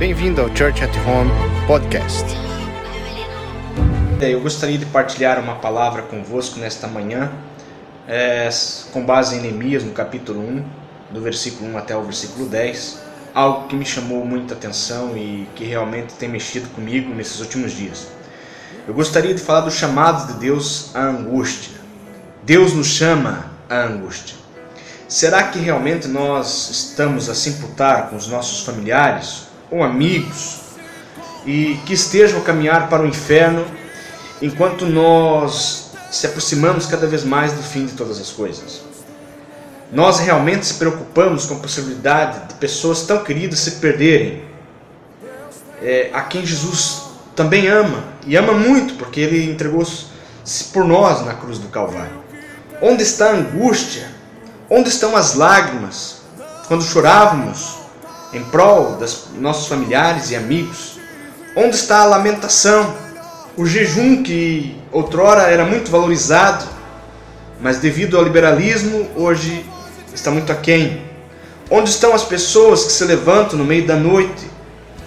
Bem-vindo ao Church at Home podcast. Eu gostaria de partilhar uma palavra convosco nesta manhã, é, com base em Neemias, no capítulo 1, do versículo 1 até o versículo 10, algo que me chamou muita atenção e que realmente tem mexido comigo nesses últimos dias. Eu gostaria de falar do chamado de Deus à angústia. Deus nos chama à angústia. Será que realmente nós estamos a se imputar com os nossos familiares ou amigos e que estejam a caminhar para o inferno enquanto nós se aproximamos cada vez mais do fim de todas as coisas. Nós realmente se preocupamos com a possibilidade de pessoas tão queridas se perderem, é, a quem Jesus também ama, e ama muito, porque ele entregou-se por nós na cruz do Calvário. Onde está a angústia? Onde estão as lágrimas? Quando chorávamos em prol dos nossos familiares e amigos? Onde está a lamentação? O jejum que outrora era muito valorizado, mas devido ao liberalismo hoje está muito aquém. Onde estão as pessoas que se levantam no meio da noite,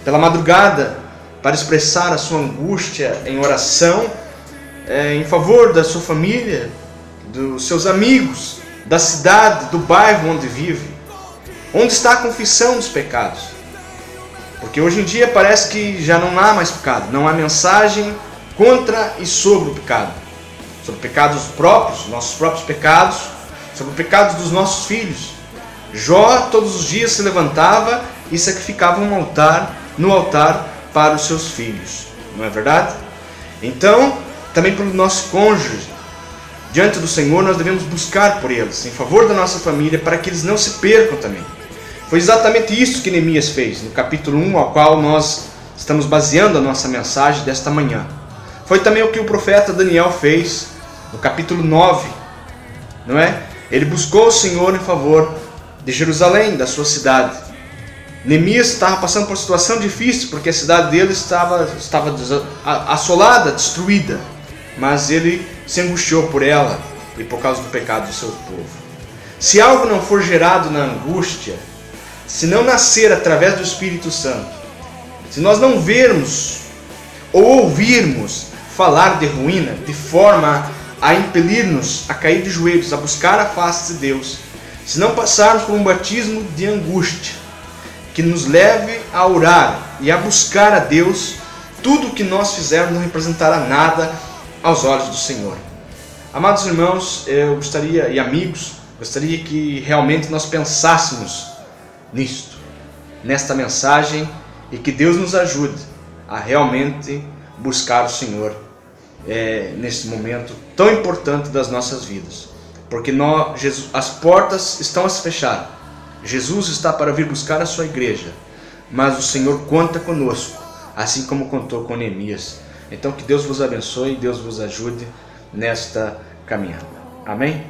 pela madrugada, para expressar a sua angústia em oração, é, em favor da sua família, dos seus amigos, da cidade, do bairro onde vive? Onde está a confissão dos pecados? Porque hoje em dia parece que já não há mais pecado, não há mensagem contra e sobre o pecado. Sobre pecados próprios, nossos próprios pecados, sobre pecados dos nossos filhos. Jó todos os dias se levantava e sacrificava um altar no altar para os seus filhos. Não é verdade? Então, também pelo nosso cônjuge, diante do Senhor, nós devemos buscar por eles, em favor da nossa família, para que eles não se percam também. Foi exatamente isso que Neemias fez, no capítulo 1, ao qual nós estamos baseando a nossa mensagem desta manhã. Foi também o que o profeta Daniel fez no capítulo 9, não é? Ele buscou o Senhor em favor de Jerusalém, da sua cidade. Neemias estava passando por uma situação difícil, porque a cidade dele estava, estava assolada, destruída. Mas ele se angustiou por ela e por causa do pecado do seu povo. Se algo não for gerado na angústia, se não nascer através do Espírito Santo, se nós não vermos ou ouvirmos falar de ruína de forma a impelir-nos a cair de joelhos, a buscar a face de Deus, se não passarmos por um batismo de angústia, que nos leve a orar e a buscar a Deus, tudo o que nós fizermos não representará nada aos olhos do Senhor. Amados irmãos, eu gostaria, e amigos, gostaria que realmente nós pensássemos nisto, nesta mensagem e que Deus nos ajude a realmente buscar o Senhor é, nesse momento tão importante das nossas vidas, porque nós, Jesus, as portas estão a se fechar. Jesus está para vir buscar a sua igreja, mas o Senhor conta conosco, assim como contou com Neemias. Então que Deus vos abençoe e Deus vos ajude nesta caminhada. Amém?